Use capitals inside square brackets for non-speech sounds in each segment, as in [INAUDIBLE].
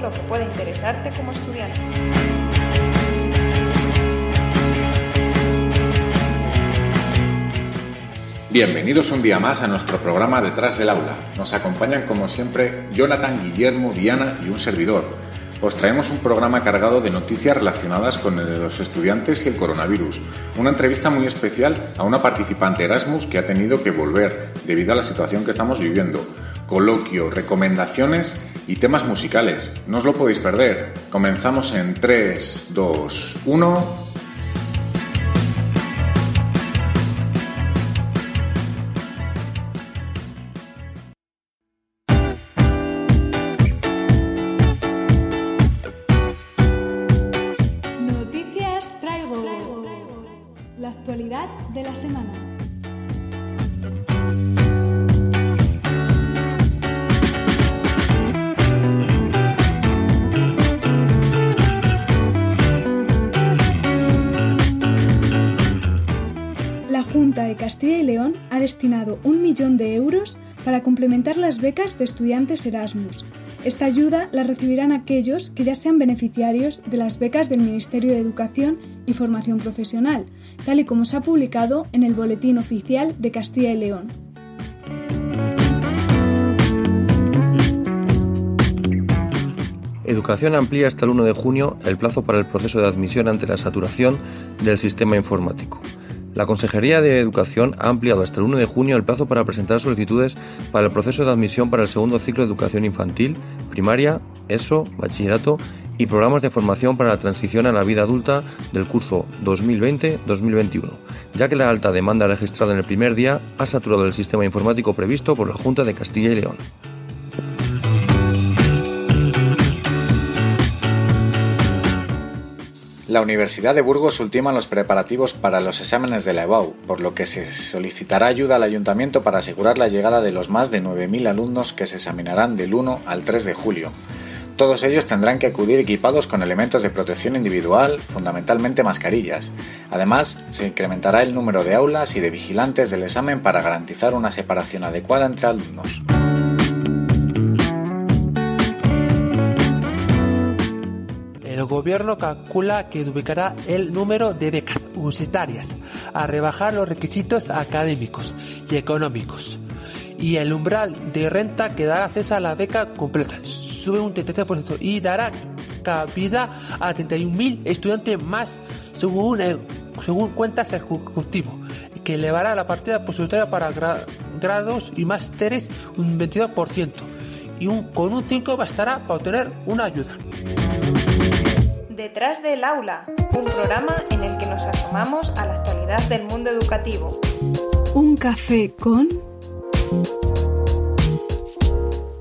lo que puede interesarte como estudiante. Bienvenidos un día más a nuestro programa Detrás del Aula. Nos acompañan como siempre Jonathan, Guillermo, Diana y un servidor. Os traemos un programa cargado de noticias relacionadas con los estudiantes y el coronavirus. Una entrevista muy especial a una participante Erasmus que ha tenido que volver debido a la situación que estamos viviendo. Coloquio, recomendaciones y temas musicales. No os lo podéis perder. Comenzamos en 3, 2, 1. Castilla y León ha destinado un millón de euros para complementar las becas de estudiantes Erasmus. Esta ayuda la recibirán aquellos que ya sean beneficiarios de las becas del Ministerio de Educación y Formación Profesional, tal y como se ha publicado en el Boletín Oficial de Castilla y León. Educación amplía hasta el 1 de junio el plazo para el proceso de admisión ante la saturación del sistema informático. La Consejería de Educación ha ampliado hasta el 1 de junio el plazo para presentar solicitudes para el proceso de admisión para el segundo ciclo de educación infantil, primaria, ESO, bachillerato y programas de formación para la transición a la vida adulta del curso 2020-2021, ya que la alta demanda registrada en el primer día ha saturado el sistema informático previsto por la Junta de Castilla y León. La Universidad de Burgos ultima los preparativos para los exámenes de la EBAU, por lo que se solicitará ayuda al ayuntamiento para asegurar la llegada de los más de 9.000 alumnos que se examinarán del 1 al 3 de julio. Todos ellos tendrán que acudir equipados con elementos de protección individual, fundamentalmente mascarillas. Además, se incrementará el número de aulas y de vigilantes del examen para garantizar una separación adecuada entre alumnos. El gobierno calcula que duplicará el número de becas universitarias a rebajar los requisitos académicos y económicos. Y el umbral de renta que dará acceso a la beca completa sube un 33% y dará cabida a 31.000 estudiantes más según, según cuentas ejecutivo, que elevará la partida posibilitaria para grados y másteres un 22% y un, con un 5 bastará para obtener una ayuda. Detrás del aula, un programa en el que nos asomamos a la actualidad del mundo educativo. Un café con...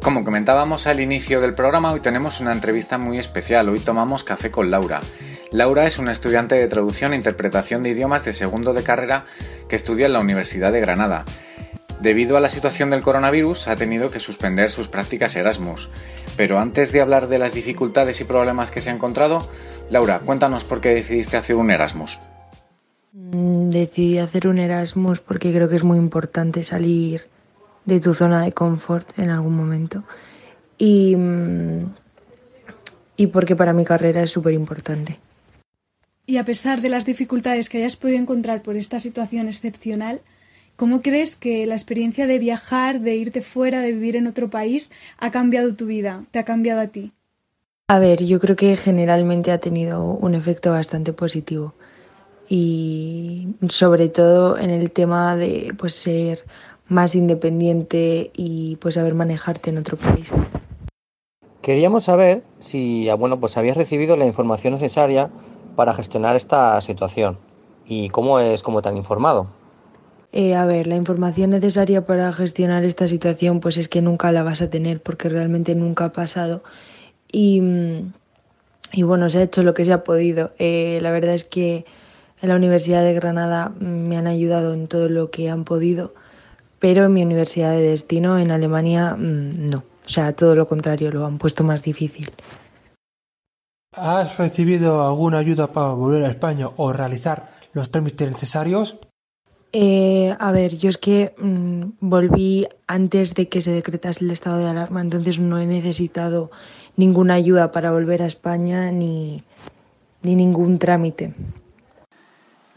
Como comentábamos al inicio del programa, hoy tenemos una entrevista muy especial. Hoy tomamos café con Laura. Laura es una estudiante de traducción e interpretación de idiomas de segundo de carrera que estudia en la Universidad de Granada. Debido a la situación del coronavirus, ha tenido que suspender sus prácticas Erasmus. Pero antes de hablar de las dificultades y problemas que se ha encontrado, Laura, cuéntanos por qué decidiste hacer un Erasmus. Mm, decidí hacer un Erasmus porque creo que es muy importante salir de tu zona de confort en algún momento. Y, mm, y porque para mi carrera es súper importante. Y a pesar de las dificultades que hayas podido encontrar por esta situación excepcional, ¿Cómo crees que la experiencia de viajar, de irte fuera, de vivir en otro país, ha cambiado tu vida? ¿Te ha cambiado a ti? A ver, yo creo que generalmente ha tenido un efecto bastante positivo y sobre todo en el tema de pues ser más independiente y pues saber manejarte en otro país. Queríamos saber si ah, bueno, pues habías recibido la información necesaria para gestionar esta situación y cómo es como tan informado. Eh, a ver, la información necesaria para gestionar esta situación pues es que nunca la vas a tener porque realmente nunca ha pasado. Y, mm, y bueno, se ha hecho lo que se ha podido. Eh, la verdad es que en la Universidad de Granada me han ayudado en todo lo que han podido, pero en mi universidad de destino, en Alemania, mm, no. O sea, todo lo contrario, lo han puesto más difícil. ¿Has recibido alguna ayuda para volver a España o realizar los trámites necesarios? Eh, a ver, yo es que mm, volví antes de que se decretase el estado de alarma, entonces no he necesitado ninguna ayuda para volver a España ni, ni ningún trámite.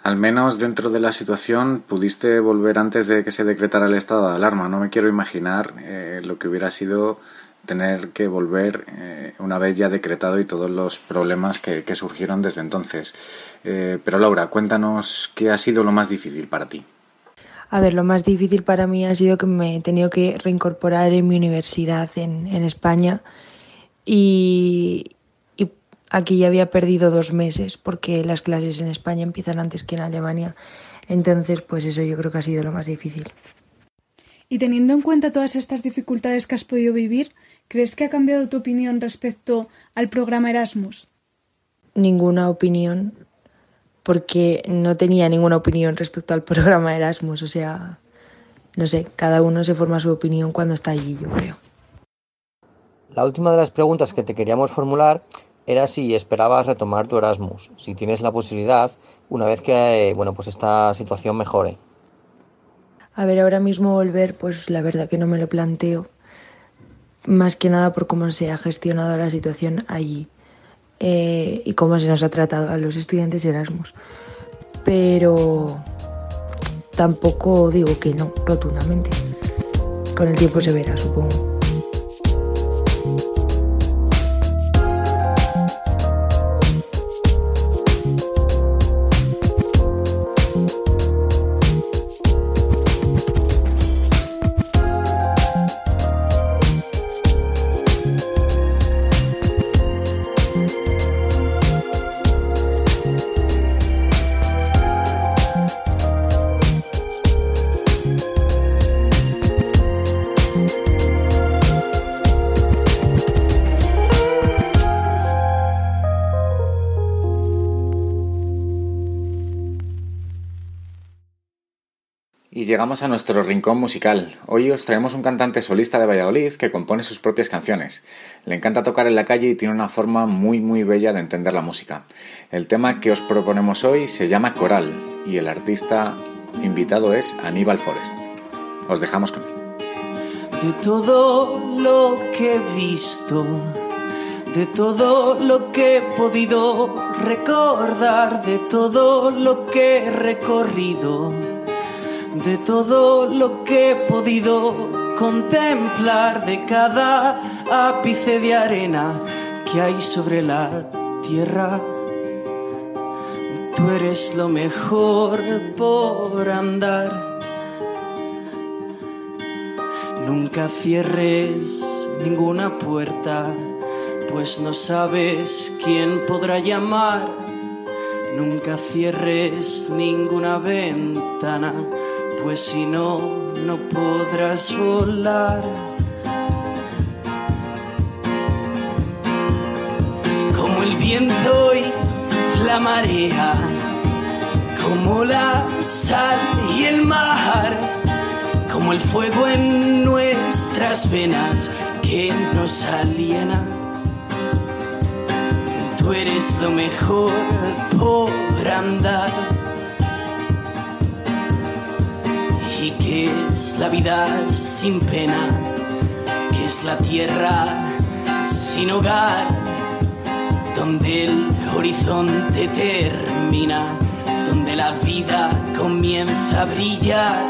Al menos dentro de la situación pudiste volver antes de que se decretara el estado de alarma. No me quiero imaginar eh, lo que hubiera sido tener que volver eh, una vez ya decretado y todos los problemas que, surgieron desde entonces. Eh, pero Laura, cuéntanos qué ha sido lo más difícil para ti. A ver, lo más difícil para mí ha sido que me he tenido que reincorporar en mi universidad en, en España y, y aquí ya había perdido dos meses porque las clases en España empiezan antes que en Alemania. Entonces, pues eso yo creo que ha sido lo más difícil. Y teniendo en cuenta todas estas dificultades que has podido vivir, ¿Crees que ha cambiado tu opinión respecto al programa Erasmus? Ninguna opinión, porque no tenía ninguna opinión respecto al [LAUGHS] programa Erasmus. O sea, no sé, cada uno se forma su opinión cuando está allí, yo creo. La última de las preguntas que te queríamos formular era si esperabas retomar tu Erasmus, si tienes la posibilidad una vez que bueno, pues esta situación mejore. A ver, ahora mismo volver, pues la verdad que no me lo planteo más que nada por cómo se ha gestionado la situación allí eh, y cómo se nos ha tratado a los estudiantes Erasmus. Pero tampoco digo que no, rotundamente. Con el tiempo se verá, supongo. Llegamos a nuestro rincón musical. Hoy os traemos un cantante solista de Valladolid que compone sus propias canciones. Le encanta tocar en la calle y tiene una forma muy muy bella de entender la música. El tema que os proponemos hoy se llama Coral y el artista invitado es Aníbal Forest. Os dejamos con él. De todo lo que he visto, de todo lo que he podido recordar, de todo lo que he recorrido de todo lo que he podido contemplar, de cada ápice de arena que hay sobre la tierra. Tú eres lo mejor por andar. Nunca cierres ninguna puerta, pues no sabes quién podrá llamar. Nunca cierres ninguna ventana pues si no, no podrás volar. Como el viento y la marea, como la sal y el mar, como el fuego en nuestras venas que nos aliena. Tú eres lo mejor por andar que es la vida sin pena, que es la tierra sin hogar, donde el horizonte termina, donde la vida comienza a brillar.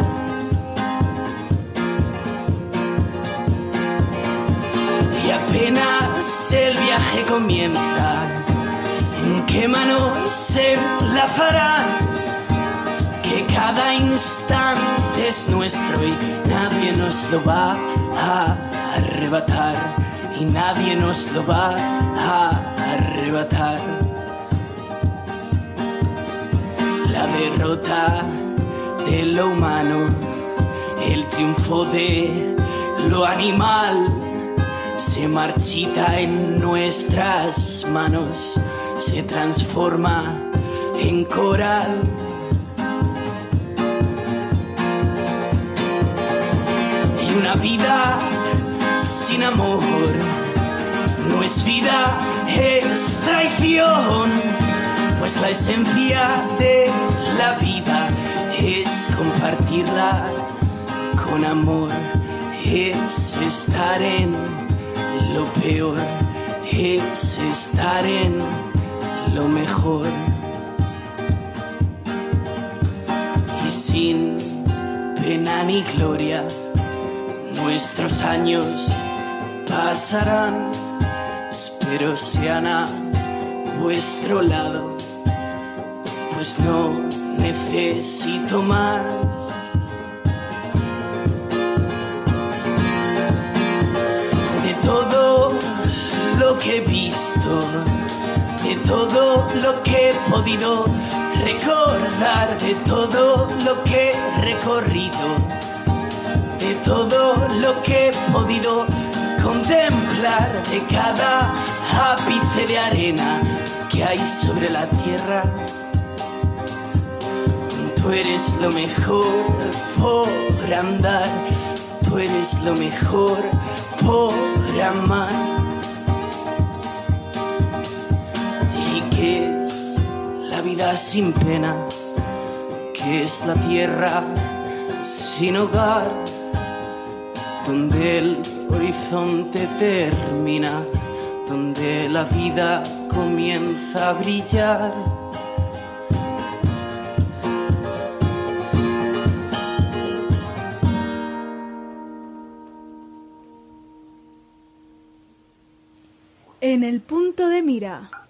Y apenas el viaje comienza, ¿en qué manos se enlazarán? Que cada instante es nuestro y nadie nos lo va a arrebatar y nadie nos lo va a arrebatar. La derrota de lo humano, el triunfo de lo animal se marchita en nuestras manos, se transforma en coral Una vida sin amor no es vida, es traición, pues la esencia de la vida es compartirla con amor es estar en lo peor, es estar en lo mejor. Y sin pena ni gloria, nuestros años pasarán, espero sean a vuestro lado, pues no necesito más. De todo lo que he visto, de todo lo que he podido recordar, de todo lo que he recorrido, de todo lo que he podido contemplar, de cada ápice de arena que hay sobre la tierra. Tú eres lo mejor por andar, tú eres lo mejor por amar. ¿Y qué es la vida sin pena? ¿Qué es la tierra sin hogar? Donde el horizonte termina, donde la vida comienza a brillar. En el punto de mira.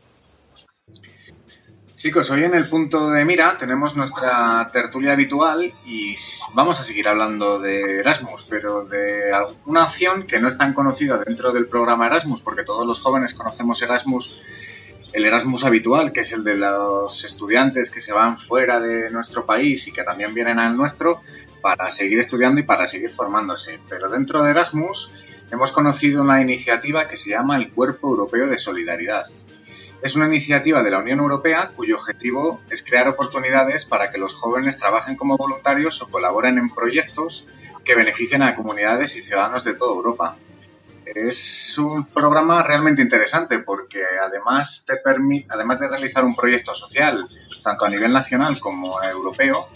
Chicos, hoy en el punto de mira tenemos nuestra tertulia habitual y vamos a seguir hablando de Erasmus, pero de una opción que no es tan conocida dentro del programa Erasmus, porque todos los jóvenes conocemos Erasmus, el Erasmus habitual, que es el de los estudiantes que se van fuera de nuestro país y que también vienen al nuestro para seguir estudiando y para seguir formándose. Pero dentro de Erasmus hemos conocido una iniciativa que se llama el Cuerpo Europeo de Solidaridad. Es una iniciativa de la Unión Europea cuyo objetivo es crear oportunidades para que los jóvenes trabajen como voluntarios o colaboren en proyectos que beneficien a comunidades y ciudadanos de toda Europa. Es un programa realmente interesante porque además te permite, además de realizar un proyecto social, tanto a nivel nacional como europeo,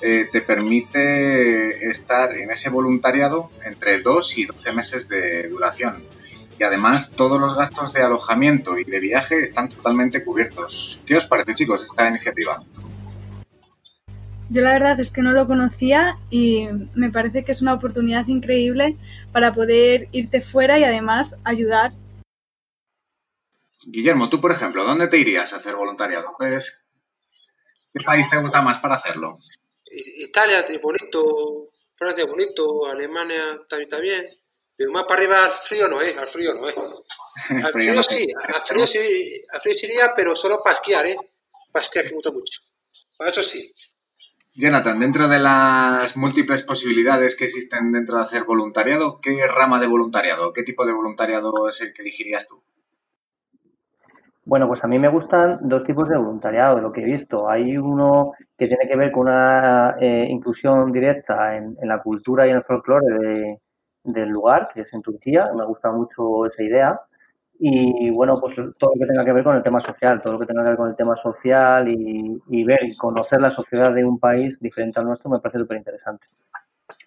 eh, te permite estar en ese voluntariado entre 2 y 12 meses de duración y además todos los gastos de alojamiento y de viaje están totalmente cubiertos. ¿Qué os parece, chicos, esta iniciativa? Yo la verdad es que no lo conocía y me parece que es una oportunidad increíble para poder irte fuera y además ayudar. Guillermo, tú por ejemplo, ¿dónde te irías a hacer voluntariado? Pues, ¿Qué país te gusta más para hacerlo? Italia es bonito, Francia es bonito, Alemania también está bien. Pero más para arriba al frío no es, al frío no es. [LAUGHS] Al frío sí, al frío sí, al frío sí iría, pero solo para esquiar, ¿eh? Para esquiar que me gusta mucho. Para eso sí. Jonathan, dentro de las múltiples posibilidades que existen dentro de hacer voluntariado, ¿qué rama de voluntariado, qué tipo de voluntariado es el que elegirías tú? Bueno, pues a mí me gustan dos tipos de voluntariado, lo que he visto. Hay uno que tiene que ver con una eh, inclusión directa en, en, la cultura y en el folclore de, del lugar, que es en Turquía. Me gusta mucho esa idea. Y bueno, pues todo lo que tenga que ver con el tema social, todo lo que tenga que ver con el tema social y, ver y conocer la sociedad de un país diferente al nuestro me parece súper interesante.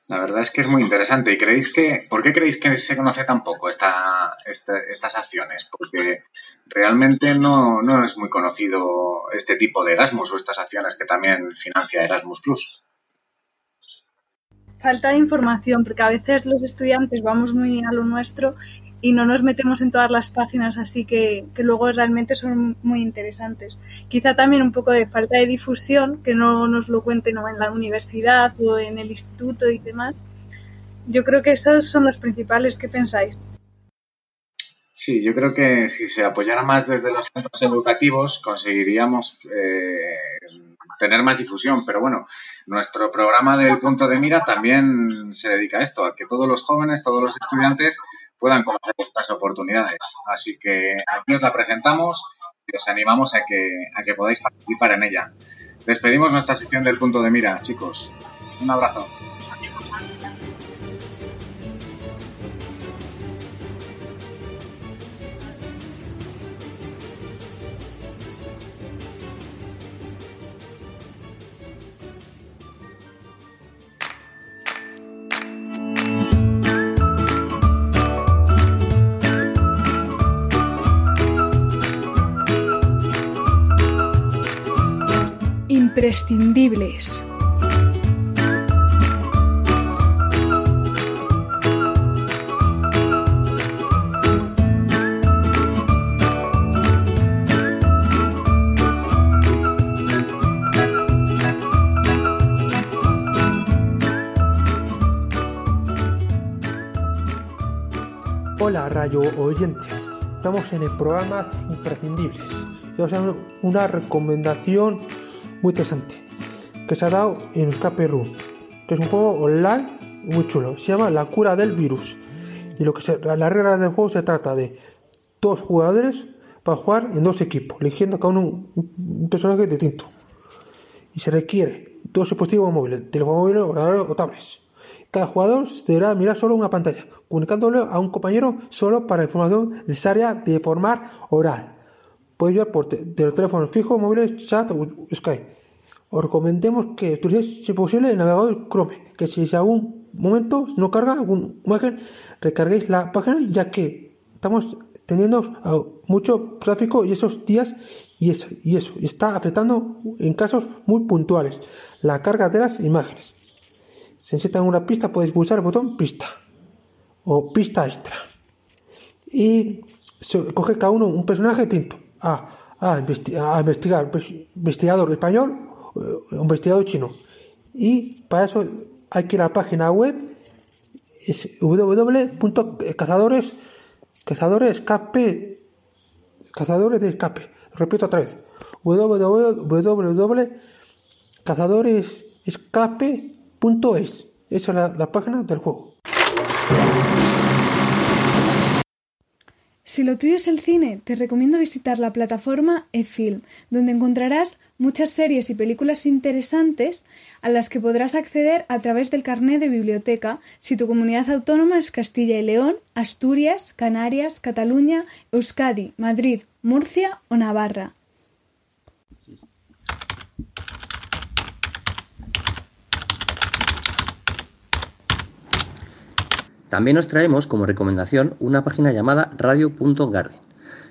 La verdad es que es muy interesante. ¿Y creéis que, por qué creéis que se conoce tan poco esta, esta, estas acciones? Porque realmente no, no es muy conocido este tipo de Erasmus o estas acciones que también financia Erasmus Plus falta de información, porque a veces los estudiantes vamos muy a lo nuestro y no nos metemos en todas las páginas, así que, que, luego realmente son muy interesantes. Quizá también un poco de falta de difusión, que no nos lo cuenten en la universidad o en el instituto y demás. Yo creo que esos son los principales. ¿Qué pensáis? Sí, yo creo que si se apoyara más desde los centros educativos conseguiríamos eh, tener más difusión. Pero bueno, nuestro programa del punto de mira también se dedica a esto, a que todos los jóvenes, todos los estudiantes puedan conocer estas oportunidades. Así que aquí os la presentamos y os animamos a que, a que podáis participar en ella. Despedimos nuestra sección del punto de mira, chicos. Un abrazo. Imprescindibles. Hola rayo oyentes, estamos en el programa Imprescindibles y vamos a una recomendación muy interesante que se ha dado en Room, que es un juego online muy chulo, se llama La cura del virus y lo que se, la regla del juego se trata de dos jugadores para jugar en dos equipos, eligiendo cada uno un, un personaje distinto y se requiere dos dispositivos móviles, teléfono móvil, ordenador o tablets. Cada jugador deberá mirar solo una pantalla, comunicándole a un compañero solo para información necesaria de formar oral. Puede ayudar por te de teléfonos fijos, móviles, chat o Skype. Os recomendemos que utilicéis, si posible, el navegador Chrome, que si en algún momento no carga alguna imagen, recarguéis la página, ya que estamos teniendo mucho tráfico y esos días y eso, y eso está afectando en casos muy puntuales la carga de las imágenes. Si necesitan una pista, podéis pulsar el botón pista o pista extra. Y se coge cada uno un personaje distinto. A, a, investi a investigar, investigador español o investigador chino. Y para eso hay que ir a la página web es www.cazadores cazadores escape cazadores de escape. Repito otra vez www.cazadoresescape.es esa es la página del juego Si lo tuyo es el cine, te recomiendo visitar la plataforma eFilm, donde encontrarás muchas series y películas interesantes a las que podrás acceder a través del carnet de biblioteca si tu comunidad autónoma es Castilla y León, Asturias, Canarias, Cataluña, Euskadi, Madrid, Murcia o Navarra. También os traemos como recomendación una página llamada radio.garden.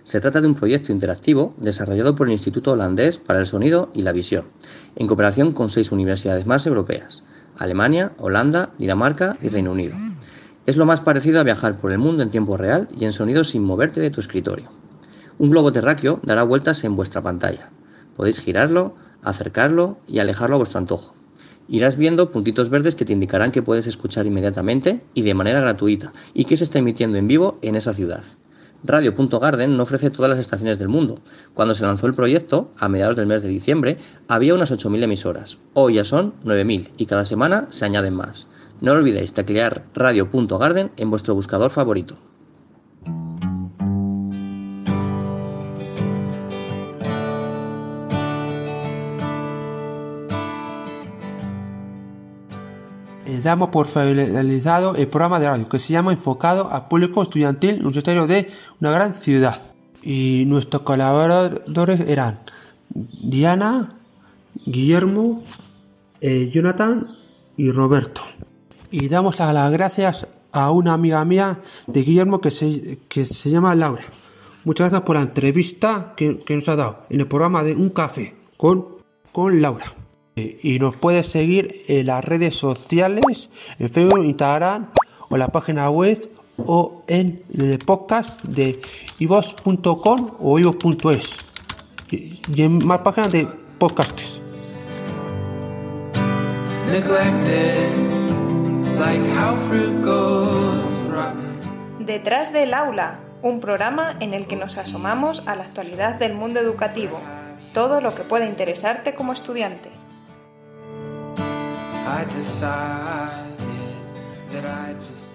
Se trata de un proyecto interactivo desarrollado por el Instituto Holandés para el Sonido y la Visión, en cooperación con seis universidades más europeas, Alemania, Holanda, Dinamarca y Reino Unido. Es lo más parecido a viajar por el mundo en tiempo real y en sonido sin moverte de tu escritorio. Un globo terráqueo dará vueltas en vuestra pantalla. Podéis girarlo, acercarlo y alejarlo a vuestro antojo. Irás viendo puntitos verdes que te indicarán que puedes escuchar inmediatamente y de manera gratuita y que se está emitiendo en vivo en esa ciudad. Radio.garden no ofrece todas las estaciones del mundo. Cuando se lanzó el proyecto, a mediados del mes de diciembre, había unas 8.000 emisoras. Hoy ya son 9.000 y cada semana se añaden más. No olvidéis teclear radio.garden en vuestro buscador favorito. Damos por finalizado el programa de radio que se llama Enfocado al público estudiantil universitario de una gran ciudad. Y nuestros colaboradores eran Diana, Guillermo, eh, Jonathan y Roberto. Y damos las gracias a una amiga mía de Guillermo que se, que se llama Laura. Muchas gracias por la entrevista que, que nos ha dado en el programa de Un Café con, con Laura. Y nos puedes seguir en las redes sociales, en Facebook, Instagram o en la página web o en el podcast de ivos.com o ivos.es y en más páginas de podcasts. Detrás del aula, un programa en el que nos asomamos a la actualidad del mundo educativo, todo lo que puede interesarte como estudiante. I decided that I just